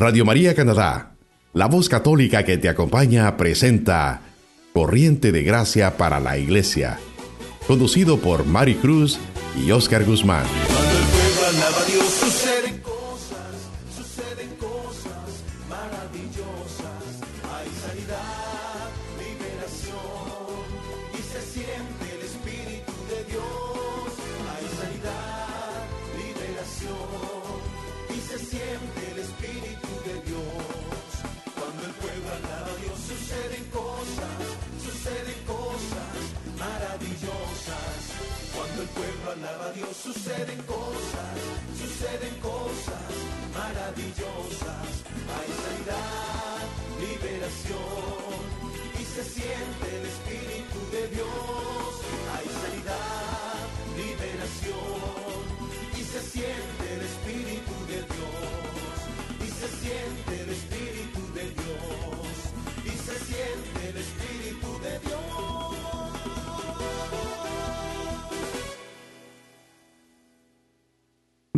Radio María Canadá, la voz católica que te acompaña, presenta Corriente de Gracia para la Iglesia, conducido por Mari Cruz y Oscar Guzmán.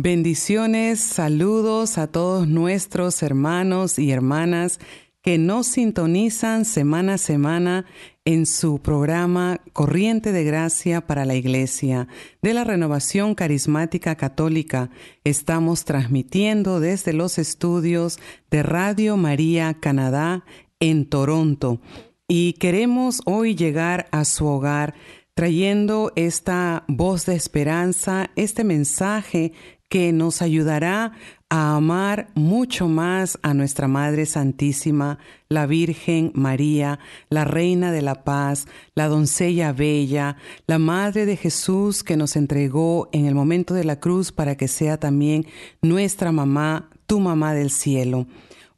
Bendiciones, saludos a todos nuestros hermanos y hermanas que nos sintonizan semana a semana en su programa Corriente de Gracia para la Iglesia de la Renovación Carismática Católica. Estamos transmitiendo desde los estudios de Radio María Canadá en Toronto y queremos hoy llegar a su hogar trayendo esta voz de esperanza, este mensaje que nos ayudará a amar mucho más a nuestra Madre Santísima, la Virgen María, la Reina de la Paz, la doncella bella, la Madre de Jesús que nos entregó en el momento de la cruz para que sea también nuestra mamá, tu mamá del cielo.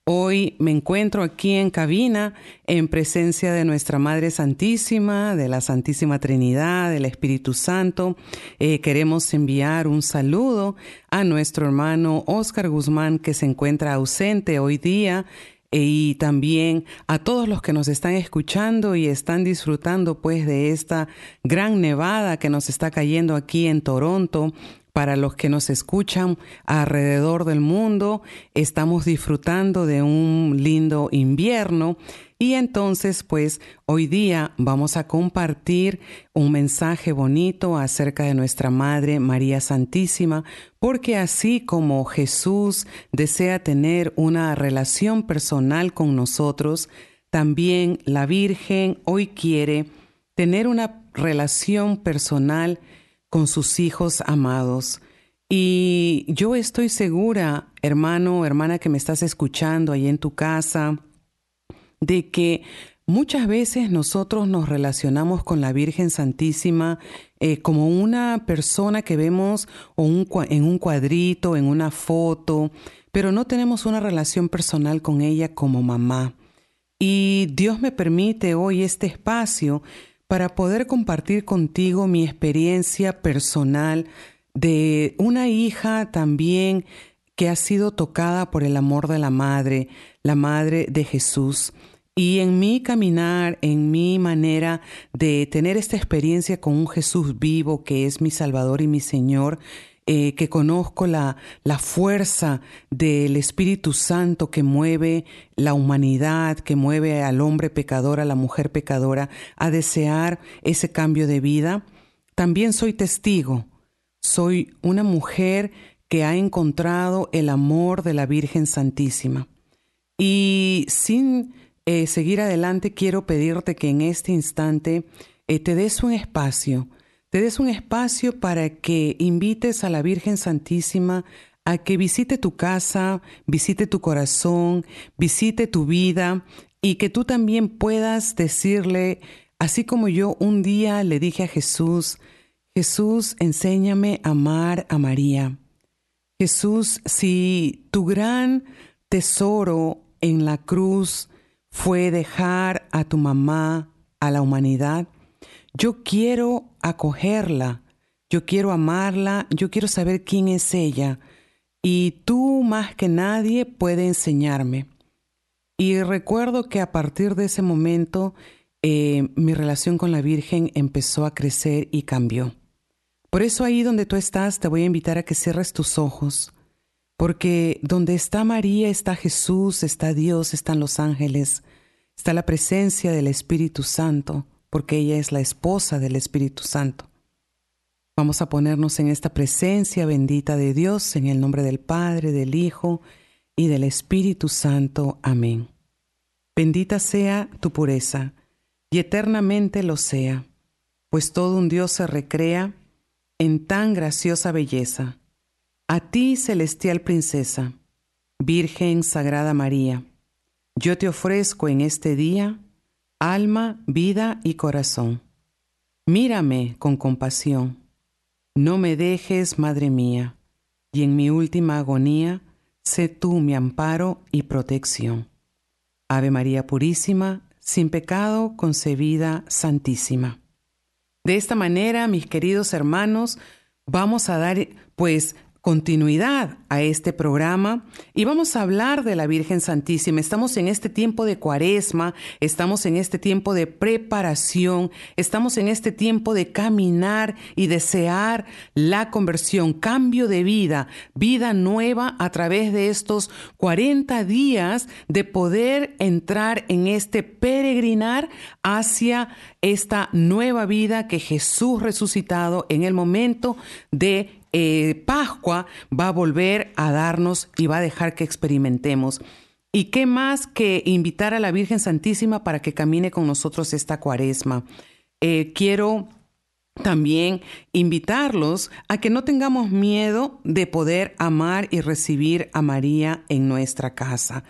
Hoy me encuentro aquí en cabina en presencia de nuestra Madre Santísima, de la Santísima Trinidad, del Espíritu Santo. Eh, queremos enviar un saludo a nuestro hermano Oscar Guzmán que se encuentra ausente hoy día eh, y también a todos los que nos están escuchando y están disfrutando pues de esta gran nevada que nos está cayendo aquí en Toronto para los que nos escuchan alrededor del mundo, estamos disfrutando de un lindo invierno y entonces pues hoy día vamos a compartir un mensaje bonito acerca de nuestra Madre María Santísima, porque así como Jesús desea tener una relación personal con nosotros, también la Virgen hoy quiere tener una relación personal con sus hijos amados. Y yo estoy segura, hermano, hermana que me estás escuchando ahí en tu casa, de que muchas veces nosotros nos relacionamos con la Virgen Santísima eh, como una persona que vemos en un cuadrito, en una foto, pero no tenemos una relación personal con ella como mamá. Y Dios me permite hoy este espacio para poder compartir contigo mi experiencia personal de una hija también que ha sido tocada por el amor de la Madre, la Madre de Jesús. Y en mi caminar, en mi manera de tener esta experiencia con un Jesús vivo que es mi Salvador y mi Señor, eh, que conozco la, la fuerza del Espíritu Santo que mueve la humanidad, que mueve al hombre pecador, a la mujer pecadora, a desear ese cambio de vida. También soy testigo, soy una mujer que ha encontrado el amor de la Virgen Santísima. Y sin eh, seguir adelante, quiero pedirte que en este instante eh, te des un espacio te des un espacio para que invites a la Virgen Santísima a que visite tu casa, visite tu corazón, visite tu vida y que tú también puedas decirle, así como yo un día le dije a Jesús, Jesús, enséñame a amar a María. Jesús, si tu gran tesoro en la cruz fue dejar a tu mamá a la humanidad, yo quiero acogerla, yo quiero amarla, yo quiero saber quién es ella y tú más que nadie puede enseñarme. Y recuerdo que a partir de ese momento eh, mi relación con la Virgen empezó a crecer y cambió. Por eso ahí donde tú estás te voy a invitar a que cierres tus ojos, porque donde está María está Jesús, está Dios, están los ángeles, está la presencia del Espíritu Santo, porque ella es la esposa del Espíritu Santo. Vamos a ponernos en esta presencia bendita de Dios, en el nombre del Padre, del Hijo y del Espíritu Santo. Amén. Bendita sea tu pureza, y eternamente lo sea, pues todo un Dios se recrea en tan graciosa belleza. A ti, celestial princesa, Virgen Sagrada María, yo te ofrezco en este día alma, vida y corazón. Mírame con compasión. No me dejes, Madre mía, y en mi última agonía, sé tú mi amparo y protección. Ave María Purísima, sin pecado concebida, Santísima. De esta manera, mis queridos hermanos, vamos a dar pues continuidad a este programa y vamos a hablar de la Virgen Santísima. Estamos en este tiempo de cuaresma, estamos en este tiempo de preparación, estamos en este tiempo de caminar y desear la conversión, cambio de vida, vida nueva a través de estos 40 días de poder entrar en este peregrinar hacia esta nueva vida que Jesús resucitado en el momento de eh, Pascua va a volver a darnos y va a dejar que experimentemos. ¿Y qué más que invitar a la Virgen Santísima para que camine con nosotros esta cuaresma? Eh, quiero también invitarlos a que no tengamos miedo de poder amar y recibir a María en nuestra casa.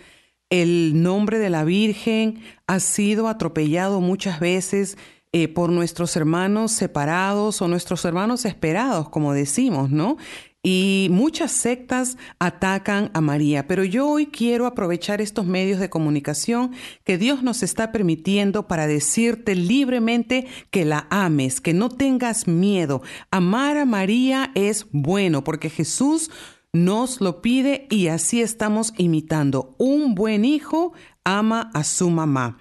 El nombre de la Virgen ha sido atropellado muchas veces eh, por nuestros hermanos separados o nuestros hermanos esperados, como decimos, ¿no? Y muchas sectas atacan a María, pero yo hoy quiero aprovechar estos medios de comunicación que Dios nos está permitiendo para decirte libremente que la ames, que no tengas miedo. Amar a María es bueno porque Jesús nos lo pide y así estamos imitando. Un buen hijo ama a su mamá.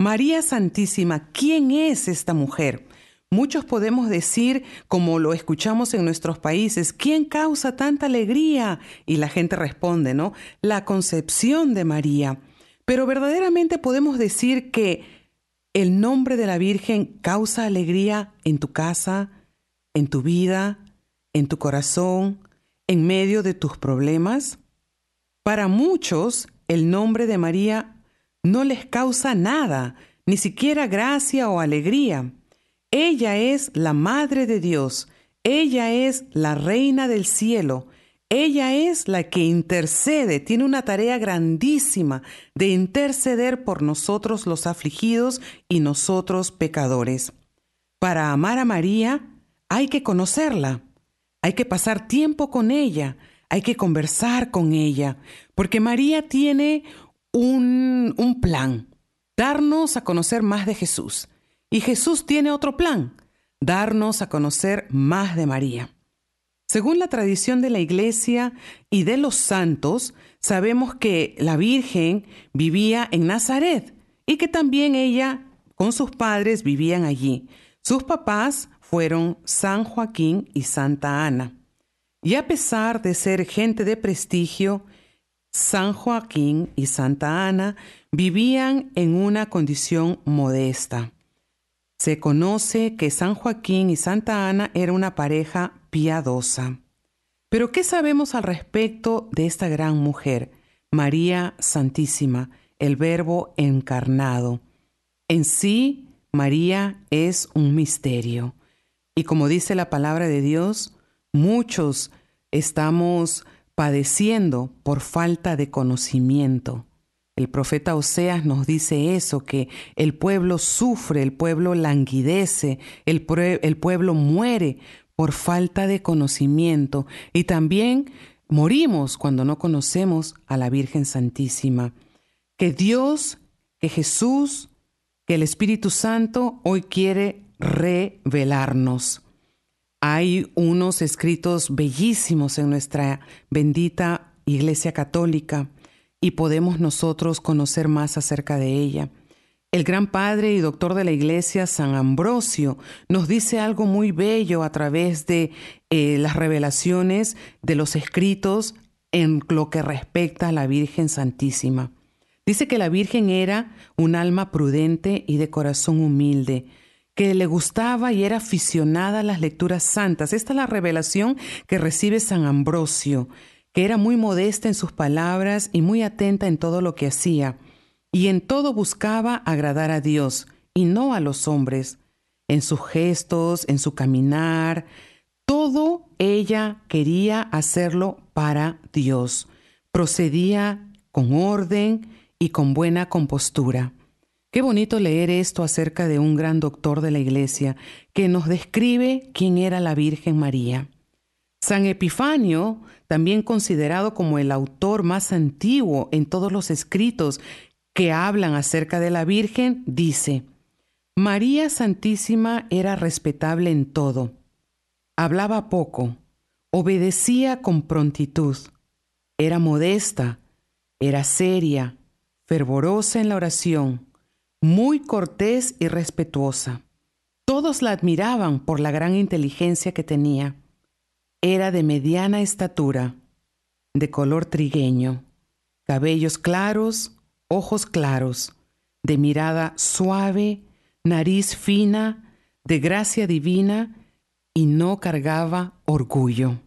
María Santísima, ¿quién es esta mujer? Muchos podemos decir, como lo escuchamos en nuestros países, ¿quién causa tanta alegría? Y la gente responde, ¿no? La concepción de María. Pero verdaderamente podemos decir que el nombre de la Virgen causa alegría en tu casa, en tu vida, en tu corazón, en medio de tus problemas. Para muchos, el nombre de María no les causa nada, ni siquiera gracia o alegría. Ella es la Madre de Dios, ella es la Reina del cielo, ella es la que intercede, tiene una tarea grandísima de interceder por nosotros los afligidos y nosotros pecadores. Para amar a María hay que conocerla, hay que pasar tiempo con ella, hay que conversar con ella, porque María tiene un, un plan, darnos a conocer más de Jesús. Y Jesús tiene otro plan, darnos a conocer más de María. Según la tradición de la Iglesia y de los santos, sabemos que la Virgen vivía en Nazaret y que también ella con sus padres vivían allí. Sus papás fueron San Joaquín y Santa Ana. Y a pesar de ser gente de prestigio, San Joaquín y Santa Ana vivían en una condición modesta. Se conoce que San Joaquín y Santa Ana era una pareja piadosa. Pero ¿qué sabemos al respecto de esta gran mujer, María Santísima, el Verbo encarnado? En sí, María es un misterio. Y como dice la palabra de Dios, muchos estamos padeciendo por falta de conocimiento. El profeta Oseas nos dice eso, que el pueblo sufre, el pueblo languidece, el, pueblo muere por falta de conocimiento y también morimos cuando no conocemos a la Virgen Santísima. Que Dios, que Jesús, que el Espíritu Santo hoy quiere revelarnos. Hay unos escritos bellísimos en nuestra bendita Iglesia Católica y podemos nosotros conocer más acerca de ella. El gran padre y doctor de la Iglesia, San Ambrosio, nos dice algo muy bello a través de eh, las revelaciones de los escritos en lo que respecta a la Virgen Santísima. Dice que la Virgen era un alma prudente y de corazón humilde, que le gustaba y era aficionada a las lecturas santas. Esta es la revelación que recibe San Ambrosio, que era muy modesta en sus palabras y muy atenta en todo lo que hacía, y en todo buscaba agradar a Dios y no a los hombres, en sus gestos, en su caminar, todo ella quería hacerlo para Dios. Procedía con orden y con buena compostura. Qué bonito leer esto acerca de un gran doctor de la Iglesia que nos describe quién era la Virgen María. San Epifanio, también considerado como el autor más antiguo en todos los escritos que hablan acerca de la Virgen, dice, María Santísima era respetable en todo, hablaba poco, obedecía con prontitud, era modesta, era seria, fervorosa en la oración, muy cortés y respetuosa. Todos la admiraban por la gran inteligencia que tenía. Era de mediana estatura, de color trigueño, cabellos claros, ojos claros, de mirada suave, nariz fina, de gracia divina, y no cargaba orgullo.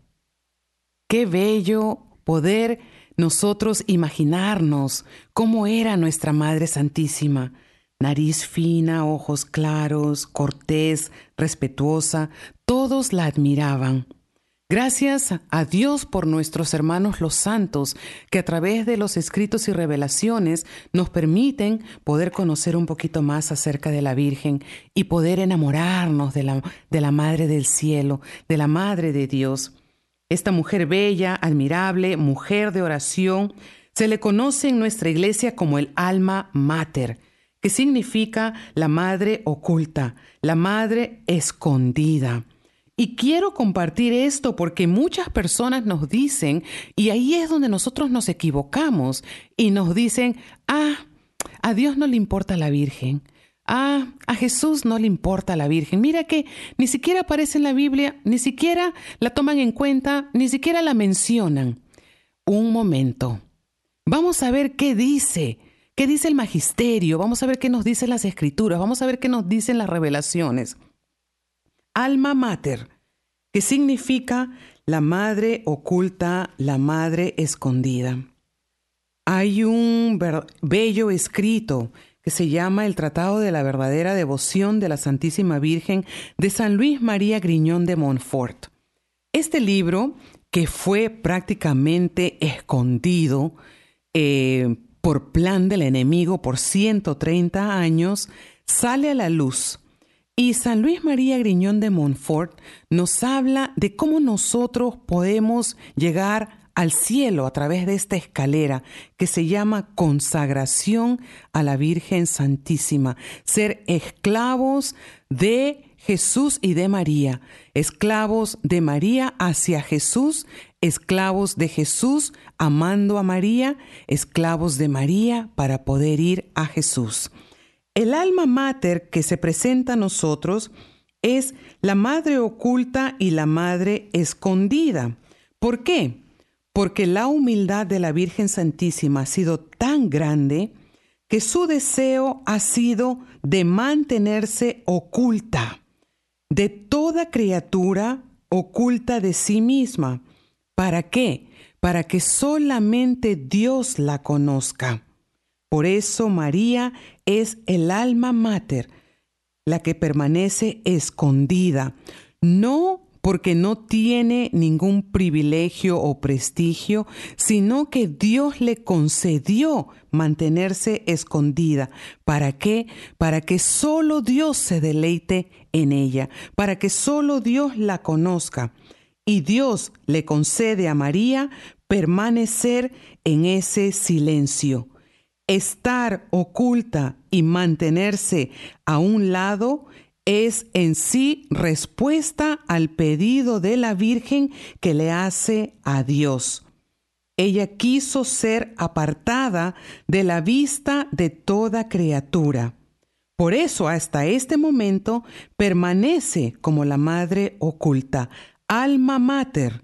Qué bello poder nosotros imaginarnos cómo era nuestra Madre Santísima, nariz fina, ojos claros, cortés, respetuosa, todos la admiraban. Gracias a Dios por nuestros hermanos los santos, que a través de los escritos y revelaciones nos permiten poder conocer un poquito más acerca de la Virgen y poder enamorarnos de la, de la Madre del Cielo, de la Madre de Dios. Esta mujer bella, admirable, mujer de oración, se le conoce en nuestra iglesia como el alma mater, que significa la madre oculta, la madre escondida. Y quiero compartir esto porque muchas personas nos dicen, y ahí es donde nosotros nos equivocamos, y nos dicen, ah, a Dios no le importa la Virgen. Ah, a Jesús no le importa la Virgen. Mira que ni siquiera aparece en la Biblia, ni siquiera la toman en cuenta, ni siquiera la mencionan. Un momento. Vamos a ver qué dice, qué dice el magisterio, vamos a ver qué nos dicen las escrituras, vamos a ver qué nos dicen las revelaciones. Alma mater, que significa la madre oculta, la madre escondida. Hay un bello escrito que se llama El Tratado de la Verdadera Devoción de la Santísima Virgen de San Luis María Griñón de Montfort. Este libro, que fue prácticamente escondido eh, por plan del enemigo por 130 años, sale a la luz. Y San Luis María Griñón de Montfort nos habla de cómo nosotros podemos llegar al cielo a través de esta escalera que se llama consagración a la Virgen Santísima, ser esclavos de Jesús y de María, esclavos de María hacia Jesús, esclavos de Jesús amando a María, esclavos de María para poder ir a Jesús. El alma mater que se presenta a nosotros es la madre oculta y la madre escondida. ¿Por qué? porque la humildad de la Virgen Santísima ha sido tan grande que su deseo ha sido de mantenerse oculta de toda criatura oculta de sí misma. ¿Para qué? Para que solamente Dios la conozca. Por eso María es el alma mater, la que permanece escondida, no porque no tiene ningún privilegio o prestigio, sino que Dios le concedió mantenerse escondida. ¿Para qué? Para que solo Dios se deleite en ella, para que solo Dios la conozca. Y Dios le concede a María permanecer en ese silencio. Estar oculta y mantenerse a un lado es en sí respuesta al pedido de la Virgen que le hace a Dios. Ella quiso ser apartada de la vista de toda criatura. Por eso hasta este momento permanece como la madre oculta, alma mater,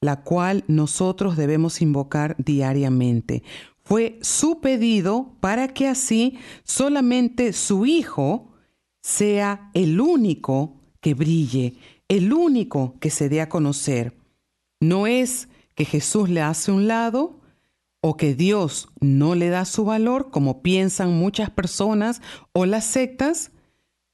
la cual nosotros debemos invocar diariamente. Fue su pedido para que así solamente su Hijo sea el único que brille, el único que se dé a conocer. No es que Jesús le hace un lado o que Dios no le da su valor, como piensan muchas personas o las sectas,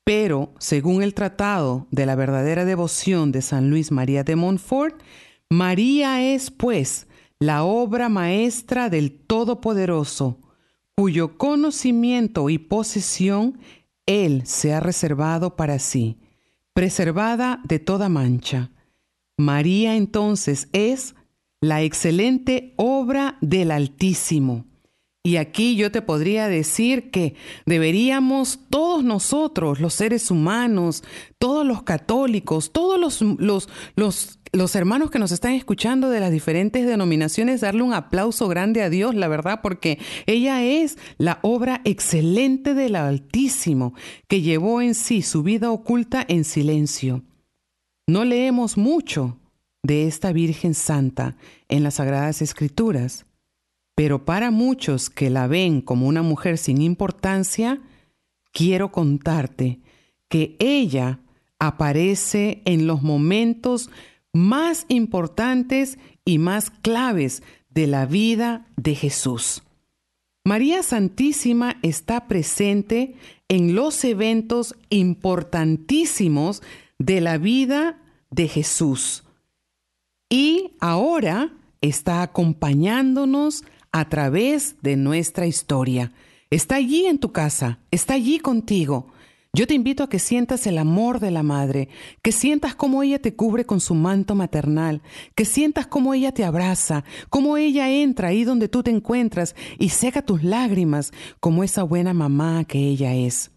pero según el tratado de la verdadera devoción de San Luis María de Montfort, María es, pues, la obra maestra del Todopoderoso, cuyo conocimiento y posesión Él se ha reservado para sí, preservada de toda mancha. María entonces es la excelente obra del Altísimo. Y aquí yo te podría decir que deberíamos todos nosotros, los seres humanos, todos los católicos, todos los, los, los, los, hermanos que nos están escuchando de las diferentes denominaciones, darle un aplauso grande a Dios, la verdad, porque ella es la obra excelente del Altísimo, que llevó en sí su vida oculta en silencio. No leemos mucho de esta Virgen Santa en las Sagradas Escrituras, pero para muchos que la ven como una mujer sin importancia, quiero contarte que ella aparece en los momentos más importantes y más claves de la vida de Jesús. María Santísima está presente en los eventos importantísimos de la vida de Jesús y ahora está acompañándonos a través de nuestra historia. Está allí en tu casa, está allí contigo. Yo te invito a que sientas el amor de la madre, que sientas cómo ella te cubre con su manto maternal, que sientas cómo ella te abraza, cómo ella entra ahí donde tú te encuentras y seca tus lágrimas como esa buena mamá que ella es.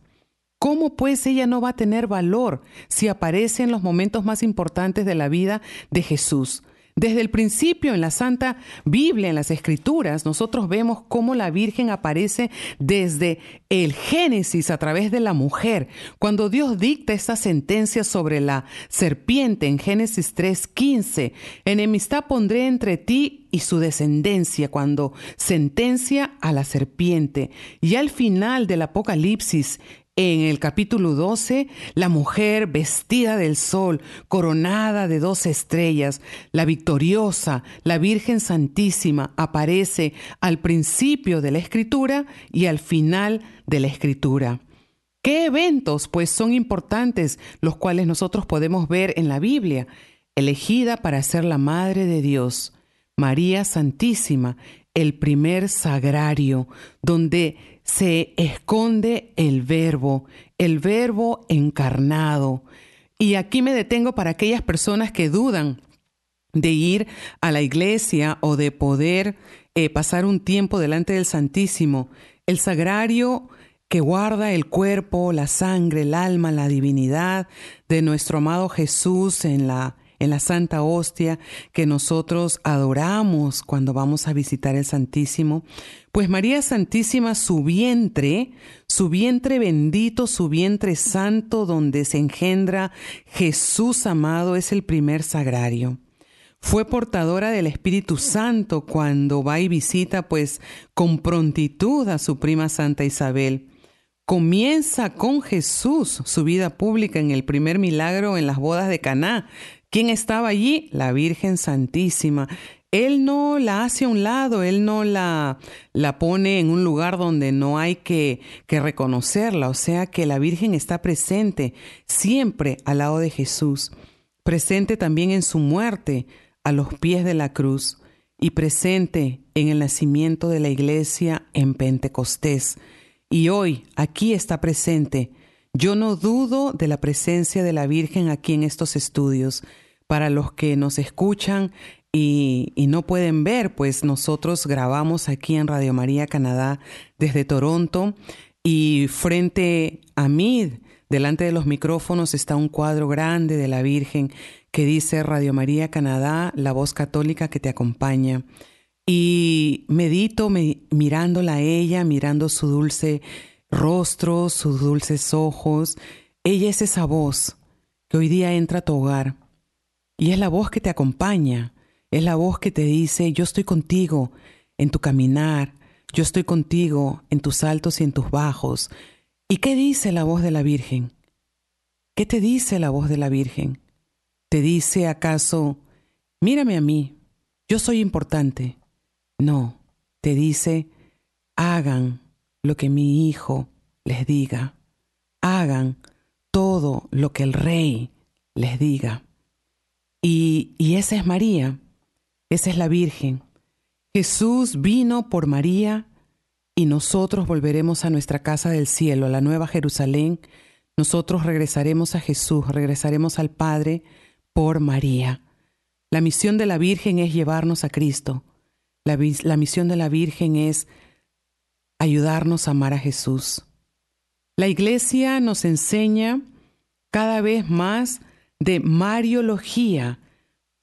¿Cómo pues ella no va a tener valor si aparece en los momentos más importantes de la vida de Jesús? Desde el principio en la Santa Biblia, en las Escrituras, nosotros vemos cómo la Virgen aparece desde el Génesis a través de la mujer. Cuando Dios dicta esta sentencia sobre la serpiente en Génesis 3:15, enemistad pondré entre ti y su descendencia cuando sentencia a la serpiente. Y al final del Apocalipsis, en el capítulo 12, la mujer vestida del sol, coronada de dos estrellas, la victoriosa, la Virgen Santísima, aparece al principio de la escritura y al final de la escritura. ¿Qué eventos pues son importantes los cuales nosotros podemos ver en la Biblia? Elegida para ser la Madre de Dios, María Santísima, el primer sagrario, donde se esconde el verbo, el verbo encarnado. Y aquí me detengo para aquellas personas que dudan de ir a la iglesia o de poder eh, pasar un tiempo delante del Santísimo. El sagrario que guarda el cuerpo, la sangre, el alma, la divinidad de nuestro amado Jesús en la en la Santa Hostia que nosotros adoramos cuando vamos a visitar el Santísimo, pues María Santísima, su vientre, su vientre bendito, su vientre santo donde se engendra Jesús amado es el primer sagrario. Fue portadora del Espíritu Santo cuando va y visita pues con prontitud a su prima Santa Isabel. Comienza con Jesús su vida pública en el primer milagro en las bodas de Caná, ¿Quién estaba allí? La Virgen Santísima. Él no la hace a un lado, él no la, la pone en un lugar donde no hay que, que reconocerla, o sea que la Virgen está presente siempre al lado de Jesús, presente también en su muerte a los pies de la cruz y presente en el nacimiento de la iglesia en Pentecostés. Y hoy aquí está presente yo no dudo de la presencia de la Virgen aquí en estos estudios. Para los que nos escuchan y, no pueden ver, pues nosotros grabamos aquí en Radio María Canadá desde Toronto y frente a mí, delante de los micrófonos, está un cuadro grande de la Virgen que dice Radio María Canadá, la voz católica que te acompaña. Y medito mirándola a ella, mirando su dulce rostro, sus dulces ojos. Ella es esa voz que hoy día entra a tu hogar y es la voz que te acompaña, Es la voz que te dice, yo estoy contigo en tu caminar, yo estoy contigo en tus altos y en tus bajos. ¿Y qué dice la voz de la Virgen? ¿Qué te dice la voz de la Virgen? ¿Te dice acaso, mírame a mí, yo soy importante? No, te dice, hagan lo que mi Hijo les diga, hagan todo lo que el Rey les diga. Y, y esa es María, esa es la Virgen. Jesús vino por María y nosotros volveremos a nuestra casa del cielo, a la nueva Jerusalén. Nosotros regresaremos a Jesús, regresaremos al Padre por María. La misión de la Virgen es llevarnos a Cristo. La, misión de la Virgen es ayudarnos a amar a Jesús. La Iglesia nos enseña cada vez más de Mariología,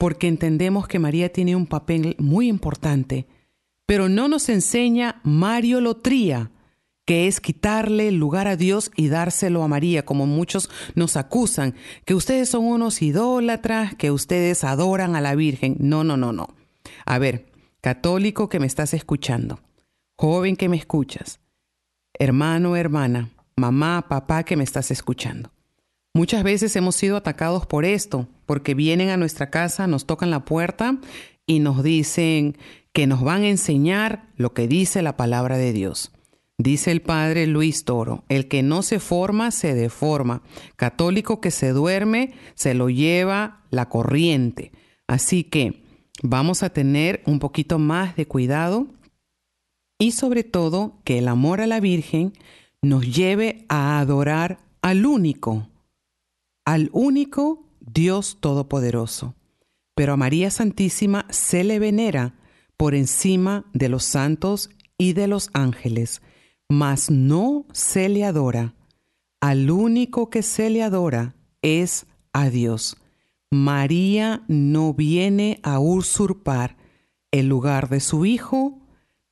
porque entendemos que María tiene un papel muy importante, pero no nos enseña Mariolotría, que es quitarle lugar a Dios y dárselo a María, como muchos nos acusan, que ustedes son unos idólatras, que ustedes adoran a la Virgen. No, no, no, no. A ver, católico que me estás escuchando, joven que me escuchas, hermano, hermana, mamá, papá que me estás escuchando. Muchas veces hemos sido atacados por esto, porque vienen a nuestra casa, nos tocan la puerta y nos dicen que nos van a enseñar lo que dice la palabra de Dios. Dice el padre Luis Toro, el que no se forma se deforma. Católico que se duerme se lo lleva la corriente. Así que vamos a tener un poquito más de cuidado y sobre todo que el amor a la Virgen nos lleve a adorar al único, al único Dios Todopoderoso. Pero a María Santísima se le venera por encima de los santos y de los ángeles mas no se le adora. Al único que se le adora es a Dios. María no viene a usurpar el lugar de su Hijo,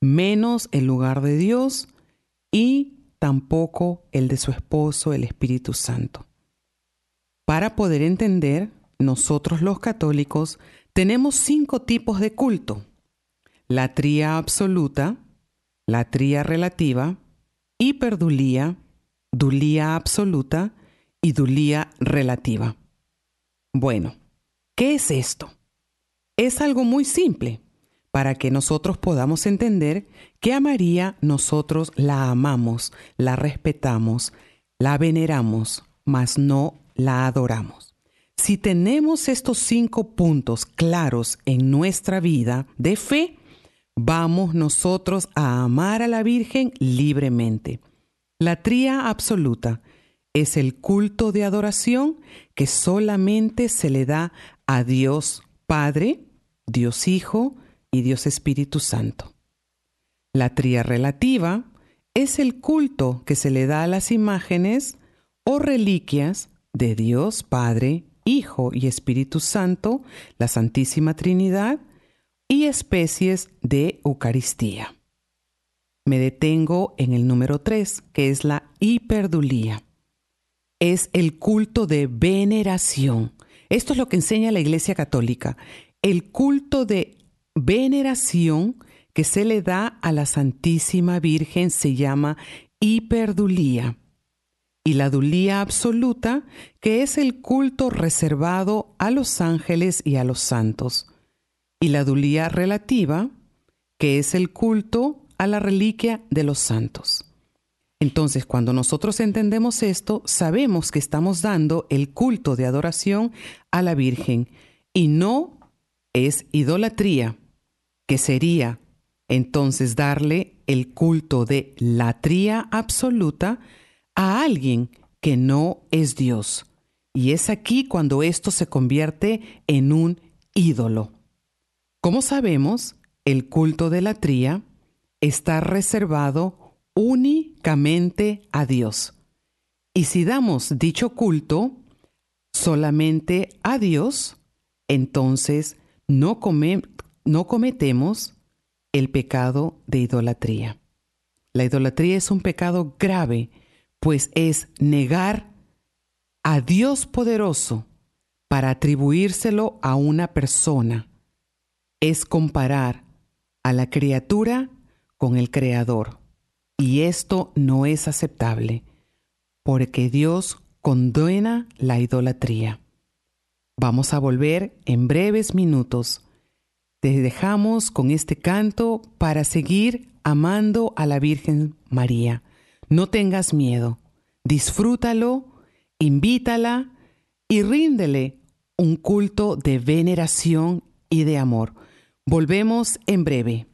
menos el lugar de Dios y tampoco el de su esposo, el Espíritu Santo. Para poder entender, nosotros los católicos tenemos cinco tipos de culto. La tría absoluta, la tría relativa, hiperdulía, dulía absoluta y dulía relativa. Bueno, ¿qué es esto? Es algo muy simple para que nosotros podamos entender que a María nosotros la amamos, la respetamos, la veneramos, mas no la adoramos. Si tenemos estos cinco puntos claros en nuestra vida de fe, vamos nosotros a amar a la Virgen libremente. La tría absoluta es el culto de adoración que solamente se le da a Dios Padre, Dios Hijo y Dios Espíritu Santo. La tría relativa es el culto que se le da a las imágenes o reliquias de Dios Padre, Hijo y Espíritu Santo, la Santísima Trinidad, y especies de Eucaristía. Me detengo en el número 3, que es la hiperdulía. Es el culto de veneración. Esto es lo que enseña la Iglesia Católica. El culto de veneración que se le da a la Santísima Virgen se llama hiperdulía. Y la dulía absoluta, que es el culto reservado a los ángeles y a los santos y la dulía relativa, que es el culto a la reliquia de los santos. Entonces, cuando nosotros entendemos esto, sabemos que estamos dando el culto de adoración a la Virgen y no es idolatría, que sería entonces darle el culto de latría absoluta a alguien que no es Dios. Y es aquí cuando esto se convierte en un ídolo. Como sabemos, el culto de la tría está reservado únicamente a Dios. Y si damos dicho culto solamente a Dios, entonces no, no cometemos el pecado de idolatría. La idolatría es un pecado grave, pues es negar a Dios poderoso para atribuírselo a una persona es comparar a la criatura con el Creador. Y esto no es aceptable, porque Dios condena la idolatría. Vamos a volver en breves minutos. Te dejamos con este canto para seguir amando a la Virgen María. No tengas miedo, disfrútalo, invítala y ríndele un culto de veneración y de amor. Volvemos en breve.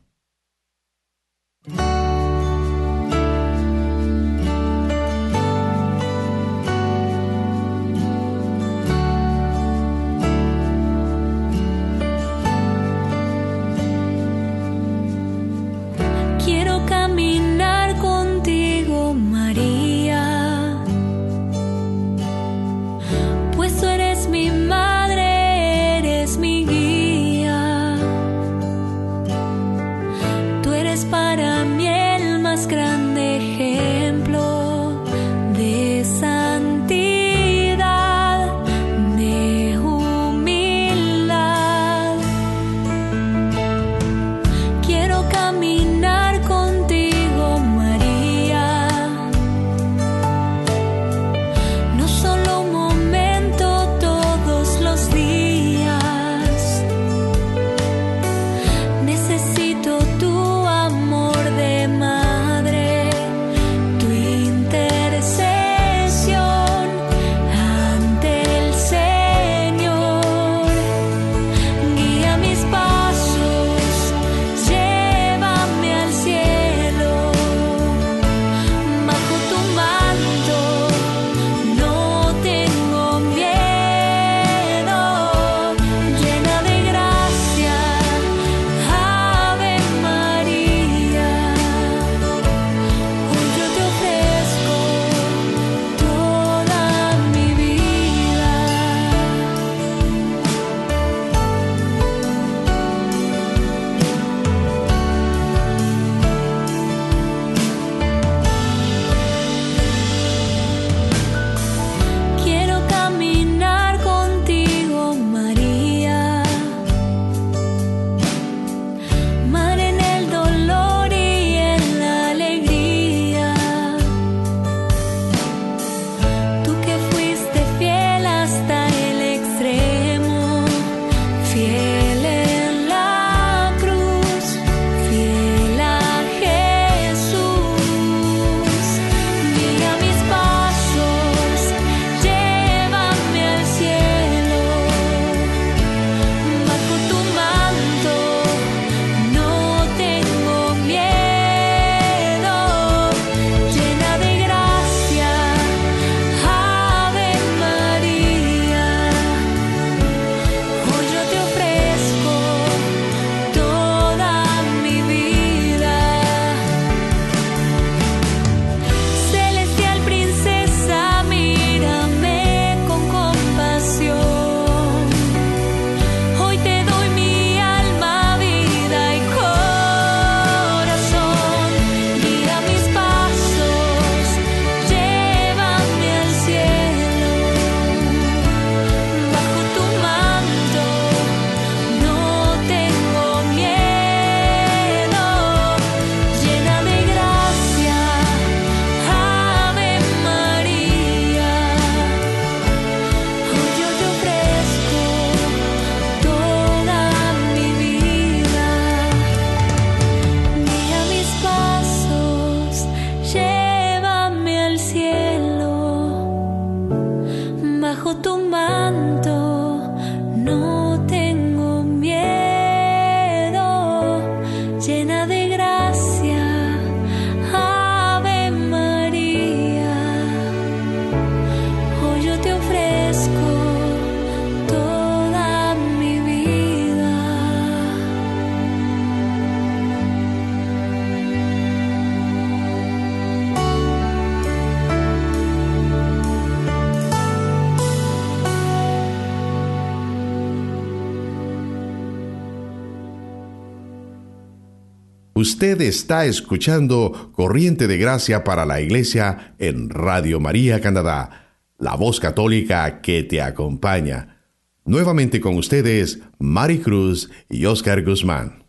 Está escuchando Corriente de Gracia para la Iglesia en Radio María Canadá, la voz católica que te acompaña. Nuevamente con ustedes, Mari Cruz y Oscar Guzmán.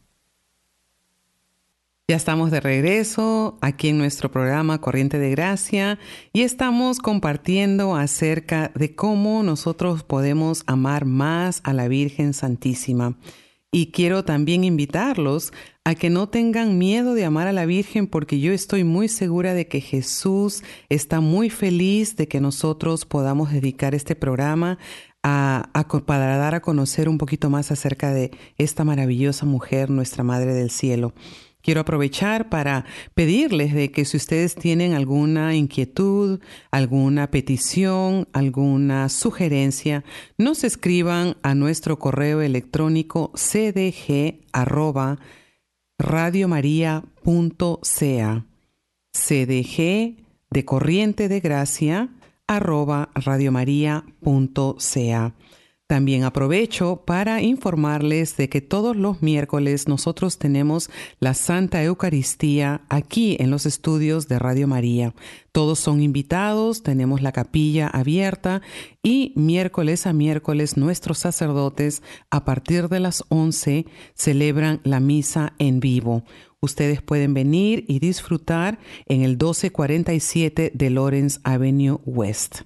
Ya estamos de regreso aquí en nuestro programa Corriente de Gracia y estamos compartiendo acerca de cómo nosotros podemos amar más a la Virgen Santísima. Y quiero también invitarlos a que no tengan miedo de amar a la Virgen porque yo estoy muy segura de que Jesús está muy feliz de que nosotros podamos dedicar este programa a, para dar a conocer un poquito más acerca de esta maravillosa mujer, nuestra Madre del Cielo. Quiero aprovechar para pedirles de que si ustedes tienen alguna inquietud, alguna petición, alguna sugerencia, nos escriban a nuestro correo electrónico cdg cdg de corriente de gracia arroba radiomaria.ca. También aprovecho para informarles de que todos los miércoles nosotros tenemos la Santa Eucaristía aquí en los estudios de Radio María. Todos son invitados, tenemos la capilla abierta y miércoles a miércoles nuestros sacerdotes a partir de las 11 celebran la misa en vivo. Ustedes pueden venir y disfrutar en el 1247 de Lawrence Avenue West.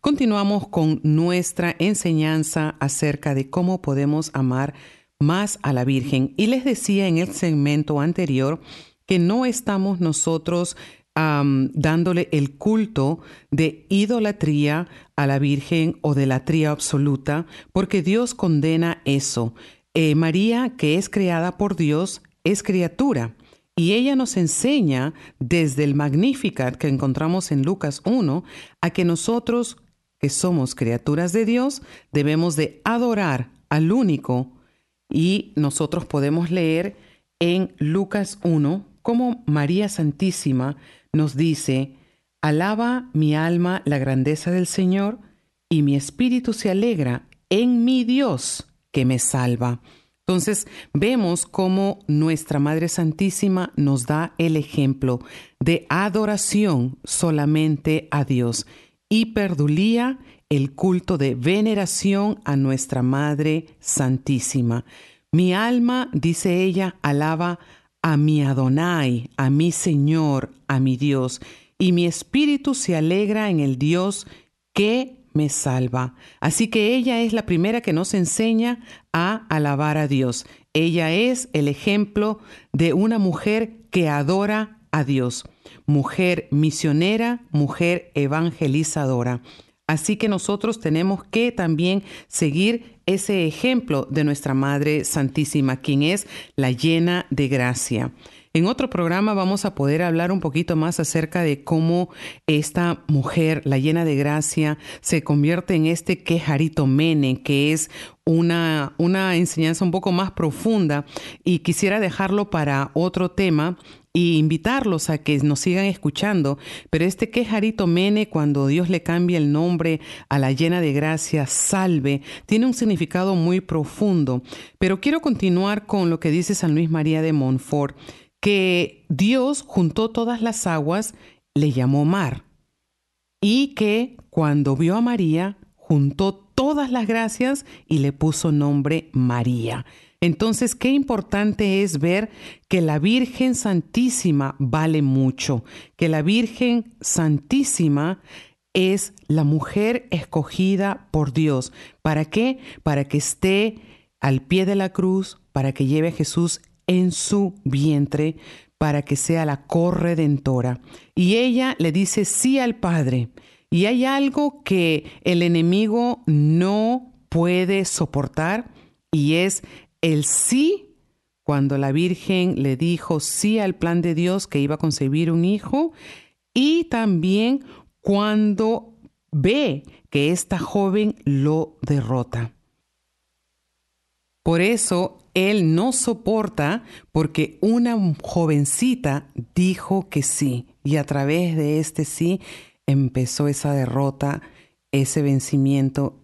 Continuamos con nuestra enseñanza acerca de cómo podemos amar más a la Virgen. Y les decía en el segmento anterior que no estamos nosotros dándole el culto de idolatría a la Virgen o de la tría absoluta, porque Dios condena eso. Eh, María, que es creada por Dios, es criatura. Y ella nos enseña desde el Magnificat que encontramos en Lucas 1 a que nosotros, que somos criaturas de Dios, debemos de adorar al único. Y nosotros podemos leer en Lucas 1 como María Santísima nos dice, Alaba mi alma la grandeza del Señor y mi espíritu se alegra en mi Dios que me salva entonces vemos cómo nuestra Madre Santísima nos da el ejemplo de adoración solamente a Dios y perdulía el culto de veneración a nuestra Madre Santísima. Mi alma, dice ella, alaba a mi Adonai, a mi Señor, a mi Dios, y mi espíritu se alegra en el Dios que me salva. Así que ella es la primera que nos enseña a alabar a Dios. Ella es el ejemplo de una mujer que adora a Dios, mujer misionera, mujer evangelizadora. Así que nosotros tenemos que también seguir ese ejemplo de nuestra Madre Santísima, quien es la llena de gracia. En otro programa vamos a poder hablar un poquito más acerca de cómo esta mujer, la llena de gracia, se convierte en este quejarito mene, que es una, una enseñanza un poco más profunda y quisiera dejarlo para otro tema y invitarlos a que nos sigan escuchando. Pero este quejarito mene, cuando Dios le cambia el nombre a la llena de gracia, salve, tiene un significado muy profundo. Pero quiero continuar con lo que dice San Luis María de Montfort que Dios juntó todas las aguas, le llamó mar, y que cuando vio a María, juntó todas las gracias y le puso nombre María. Entonces, qué importante es ver que la Virgen Santísima vale mucho, que la Virgen Santísima es la mujer escogida por Dios. ¿Para qué? Para que esté al pie de la cruz, para que lleve a Jesús en su vientre para que sea la corredentora. Y ella le dice sí al Padre. Y hay algo que el enemigo no puede soportar y es el sí cuando la Virgen le dijo sí al plan de Dios que iba a concebir un hijo y también cuando ve que esta joven lo derrota. Por eso él no soporta porque una jovencita dijo que sí y a través de este sí empezó esa derrota, ese vencimiento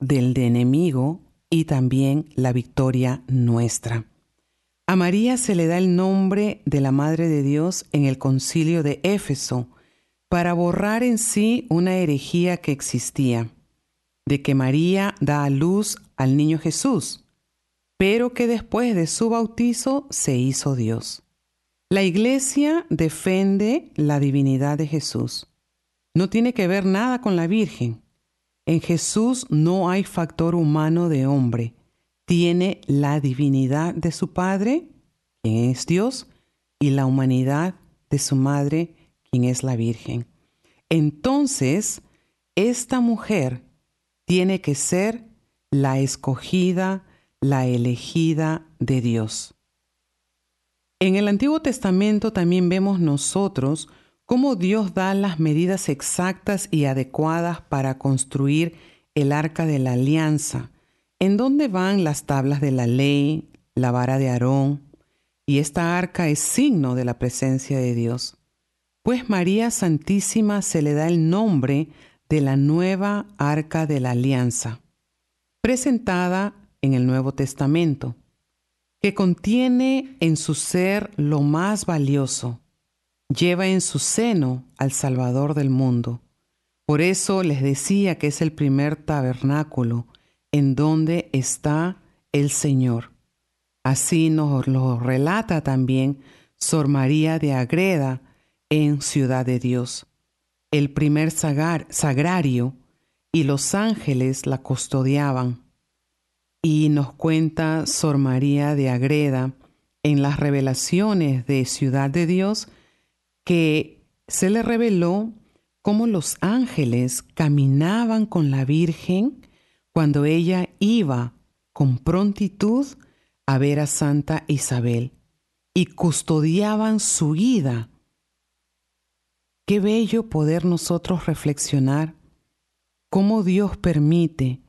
del enemigo y también la victoria nuestra. A María se le da el nombre de la Madre de Dios en el concilio de Éfeso para borrar en sí una herejía que existía, de que María da a luz al niño Jesús, pero que después de su bautizo se hizo Dios. La iglesia defiende la divinidad de Jesús. No tiene que ver nada con la Virgen. En Jesús no hay factor humano de hombre. Tiene la divinidad de su Padre, quien es Dios, y la humanidad de su Madre, quien es la Virgen. Entonces, esta mujer tiene que ser la escogida, la elegida de Dios. En el Antiguo Testamento también vemos nosotros cómo Dios da las medidas exactas y adecuadas para construir el arca de la alianza, en donde van las tablas de la ley, la vara de Aarón, y esta arca es signo de la presencia de Dios. Pues María Santísima se le da el nombre de la nueva arca de la alianza, presentada en el Nuevo Testamento, que contiene en su ser lo más valioso, lleva en su seno al Salvador del mundo. Por eso les decía que es el primer tabernáculo en donde está el Señor. Así nos lo relata también Sor María de Agreda en Ciudad de Dios el primer sagrario y los ángeles la custodiaban. Y nos cuenta Sor María de Agreda en las revelaciones de Ciudad de Dios que se le reveló cómo los ángeles caminaban con la Virgen cuando ella iba con prontitud a ver a Santa Isabel y custodiaban su ida Qué bello poder nosotros reflexionar cómo Dios permite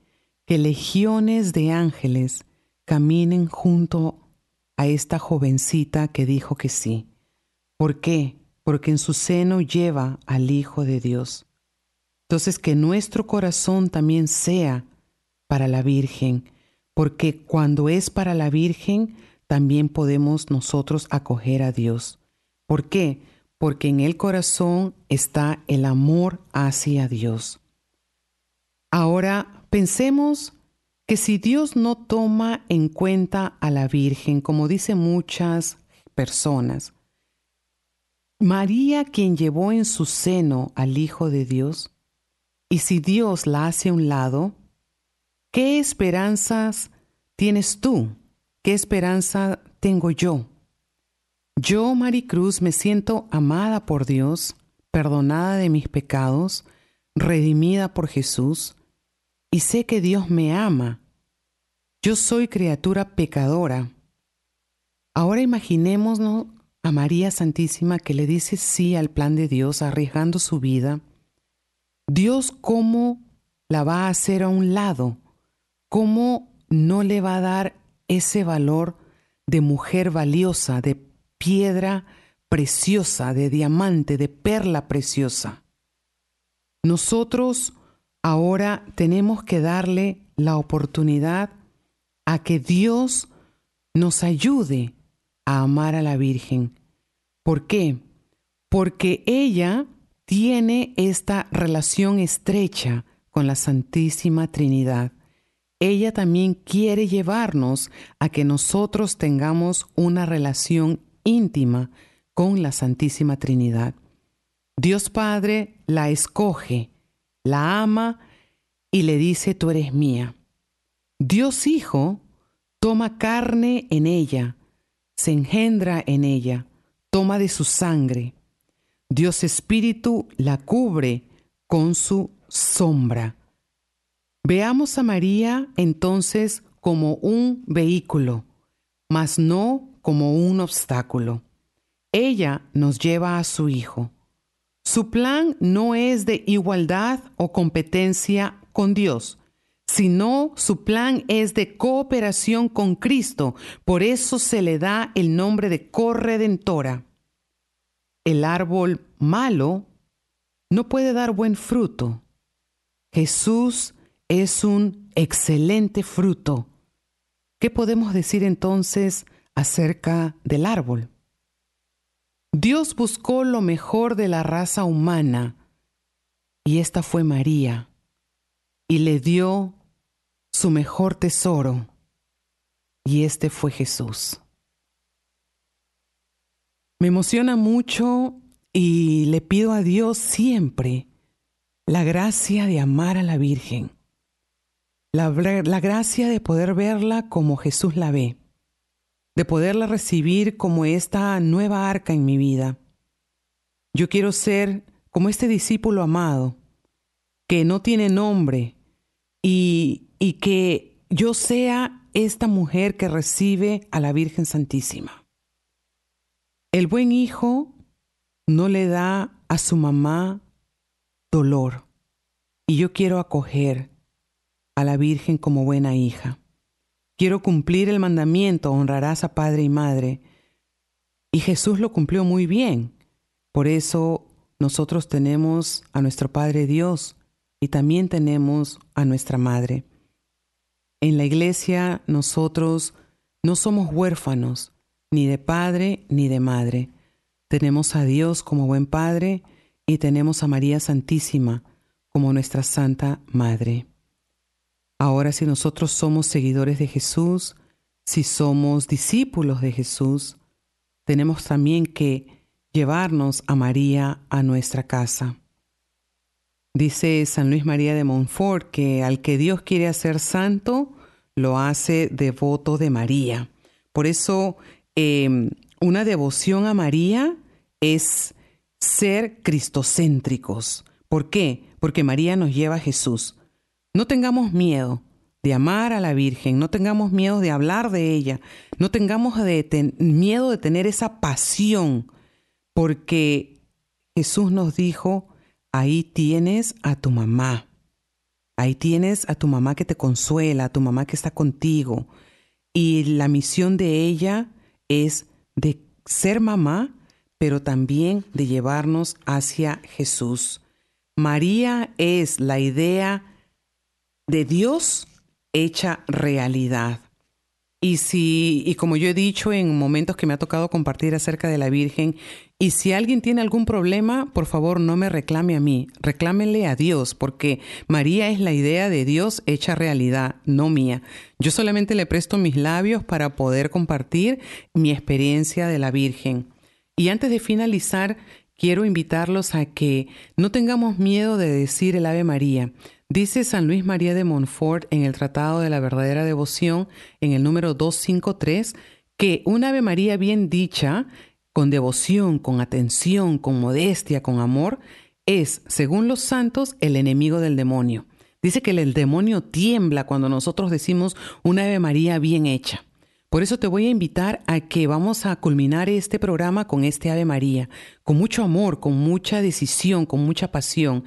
que legiones de ángeles caminen junto a esta jovencita que dijo que sí. ¿Por qué? Porque en su seno lleva al Hijo de Dios. Entonces que nuestro corazón también sea para la Virgen, porque cuando es para la Virgen, también podemos nosotros acoger a Dios. ¿Por qué? porque en el corazón está el amor hacia Dios. Ahora pensemos que si Dios no toma en cuenta a la Virgen, como dicen muchas personas, María quien llevó en su seno al Hijo de Dios, y si Dios la hace a un lado, ¿qué esperanzas tienes tú? ¿Qué esperanza tengo yo? Yo, Maricruz, me siento amada por Dios, perdonada de mis pecados, redimida por Jesús, y sé que Dios me ama. Yo soy criatura pecadora. Ahora imaginémonos a María Santísima que le dice sí al plan de Dios, arriesgando su vida. Dios cómo la va a hacer a un lado, cómo no le va a dar ese valor de mujer valiosa, de piedra preciosa, de diamante, de perla preciosa. Nosotros ahora tenemos que darle la oportunidad a que Dios nos ayude a amar a la Virgen. ¿Por qué? Porque ella tiene esta relación estrecha con la Santísima Trinidad. Ella también quiere llevarnos a que nosotros tengamos una relación íntima con la Santísima Trinidad. Dios Padre la escoge, la ama y le dice, tú eres mía. Dios Hijo toma carne en ella, se engendra en ella, toma de su sangre. Dios Espíritu la cubre con su sombra. Veamos a María entonces como un vehículo, mas no como un obstáculo. Ella nos lleva a su Hijo. Su plan no es de igualdad o competencia con Dios, sino su plan es de cooperación con Cristo. Por eso se le da el nombre de corredentora. El árbol malo no puede dar buen fruto. Jesús es un excelente fruto. ¿Qué podemos decir entonces acerca del árbol. Dios buscó lo mejor de la raza humana y esta fue María y le dio su mejor tesoro, y este fue Jesús. Me emociona mucho y le pido a Dios siempre la gracia de amar a la Virgen, la, la, gracia de poder verla como Jesús la ve, de poderla recibir como esta nueva arca en mi vida. Yo quiero ser como este discípulo amado, que no tiene nombre, y, y que yo sea esta mujer que recibe a la Virgen Santísima. El buen hijo no le da a su mamá dolor y yo quiero acoger a la Virgen como buena hija. Quiero cumplir el mandamiento, honrarás a padre y madre. Y Jesús lo cumplió muy bien. Por eso nosotros tenemos a nuestro Padre Dios y también tenemos a nuestra Madre. En la iglesia nosotros no somos huérfanos, ni de padre ni de madre. Tenemos a Dios como buen Padre y tenemos a María Santísima como nuestra Santa Madre. Ahora si nosotros somos seguidores de Jesús, si somos discípulos de Jesús, tenemos también que llevarnos a María a nuestra casa. Dice San Luis María de Montfort que al que Dios quiere hacer santo, lo hace devoto de María. Por eso em, una devoción a María es ser cristocéntricos. ¿Por qué? Porque María nos lleva a Jesús. No tengamos miedo de amar a la Virgen, no tengamos miedo de hablar de ella, no tengamos miedo de tener esa pasión, porque Jesús nos dijo, ahí tienes a tu mamá, ahí tienes a tu mamá que te consuela, a tu mamá que está contigo, y la misión de ella es de ser mamá, pero también de llevarnos hacia Jesús. María es la idea de Dios hecha realidad. Y si, y como yo he dicho en momentos que me ha tocado compartir acerca de la Virgen, y si alguien tiene algún problema, por favor no me reclame a mí, reclámenle a Dios, porque María es la idea de Dios hecha realidad, no mía. Yo solamente le presto mis labios para poder compartir mi experiencia de la Virgen. Y antes de finalizar, quiero invitarlos a que no tengamos miedo de decir el Ave María. Dice San Luis María de Montfort en el Tratado de la Verdadera Devoción, en el número 253, que un Ave María bien dicha, con devoción, con atención, con modestia, con amor, es, según los santos, el enemigo del demonio. Dice que el demonio tiembla cuando nosotros decimos una Ave María bien hecha. Por eso te voy a invitar a que vamos a culminar este programa con este Ave María, con mucho amor, con mucha decisión, con mucha pasión,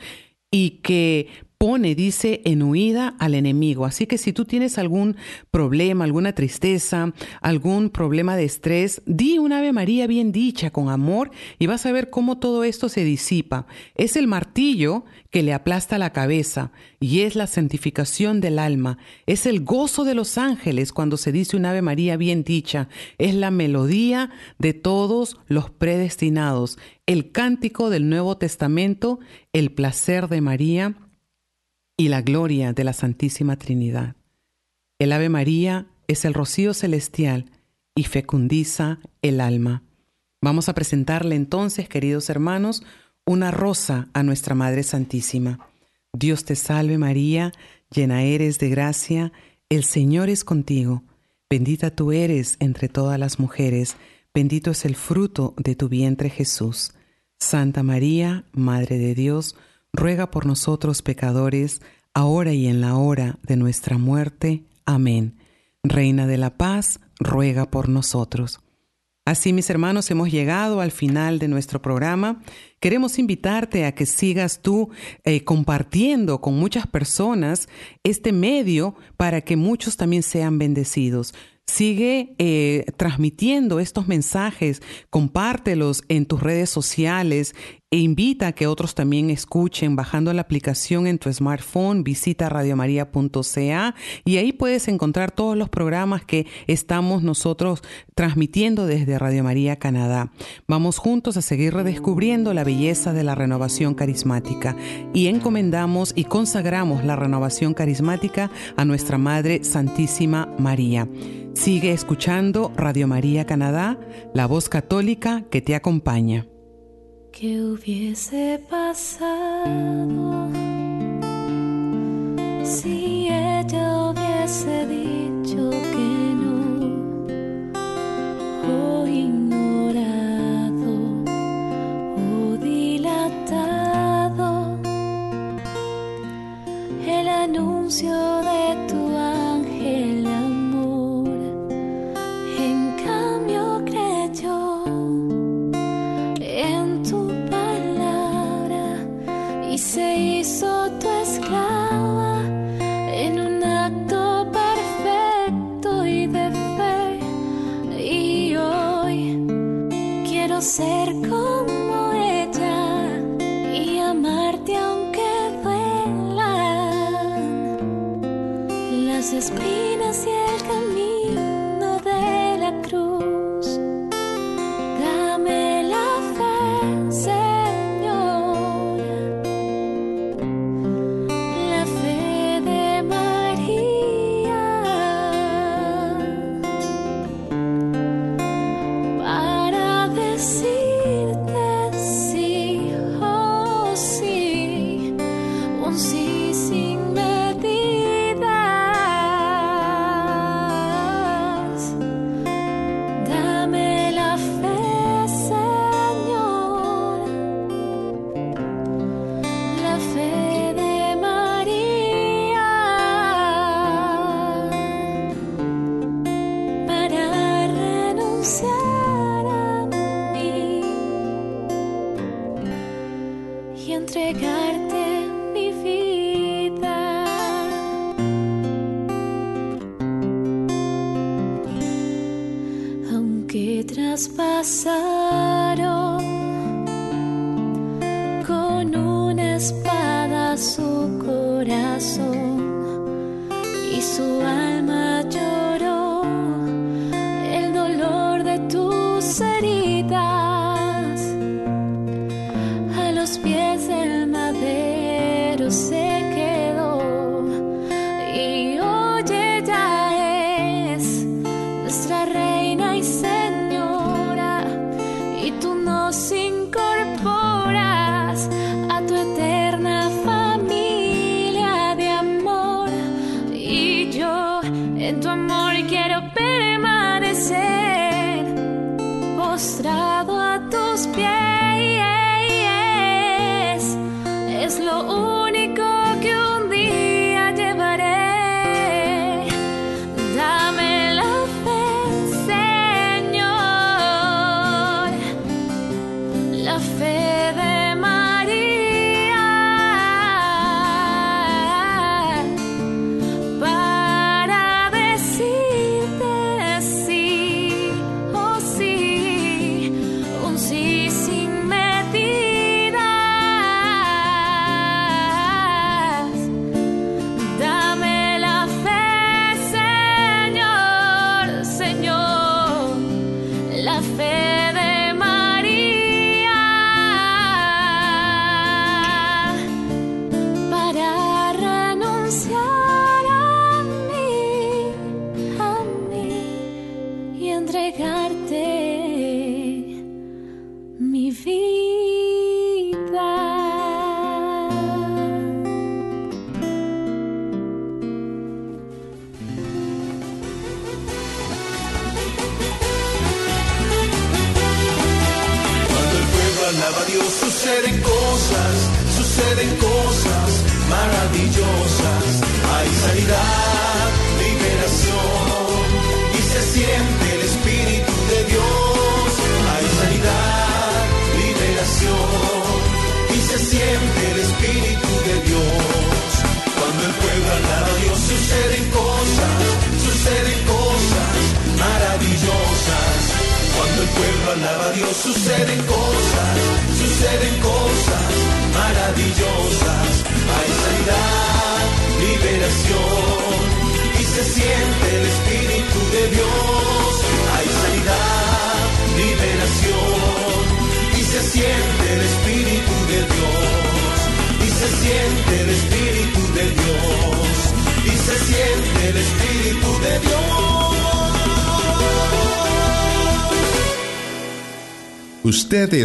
y que pone, dice, en huida al enemigo. Así que si tú tienes algún problema, alguna tristeza, algún problema de estrés, di un Ave María bien dicha, con amor, y vas a ver cómo todo esto se disipa. Es el martillo que le aplasta la cabeza y es la santificación del alma. Es el gozo de los ángeles cuando se dice un Ave María bien dicha. Es la melodía de todos los predestinados. El cántico del Nuevo Testamento, el placer de María y la gloria de la Santísima Trinidad. El Ave María es el rocío celestial y fecundiza el alma. Vamos a presentarle entonces, queridos hermanos, una rosa a nuestra Madre Santísima. Dios te salve María, llena eres de gracia, el Señor es contigo, bendita tú eres entre todas las mujeres, bendito es el fruto de tu vientre Jesús. Santa María, Madre de Dios, ruega por nosotros pecadores, ahora y en la hora de nuestra muerte. Amén. Reina de la paz, ruega por nosotros. Así, mis hermanos, hemos llegado al final de nuestro programa. Queremos invitarte a que sigas tú eh, compartiendo con muchas personas este medio para que muchos también sean bendecidos. Sigue eh, transmitiendo estos mensajes, compártelos en tus redes sociales, e invita a que otros también escuchen bajando la aplicación en tu smartphone, visita radiomaria.ca y ahí puedes encontrar todos los programas que estamos nosotros transmitiendo desde Radio María Canadá. Vamos juntos a seguir redescubriendo la belleza de la renovación carismática y encomendamos y consagramos la renovación carismática a nuestra Madre Santísima María. Sigue escuchando Radio María Canadá, la voz católica que te acompaña. ¿Qué hubiese pasado si ella hubiese dicho que no? O ignorado o dilatado el anuncio de tu espada su corazón y su alma.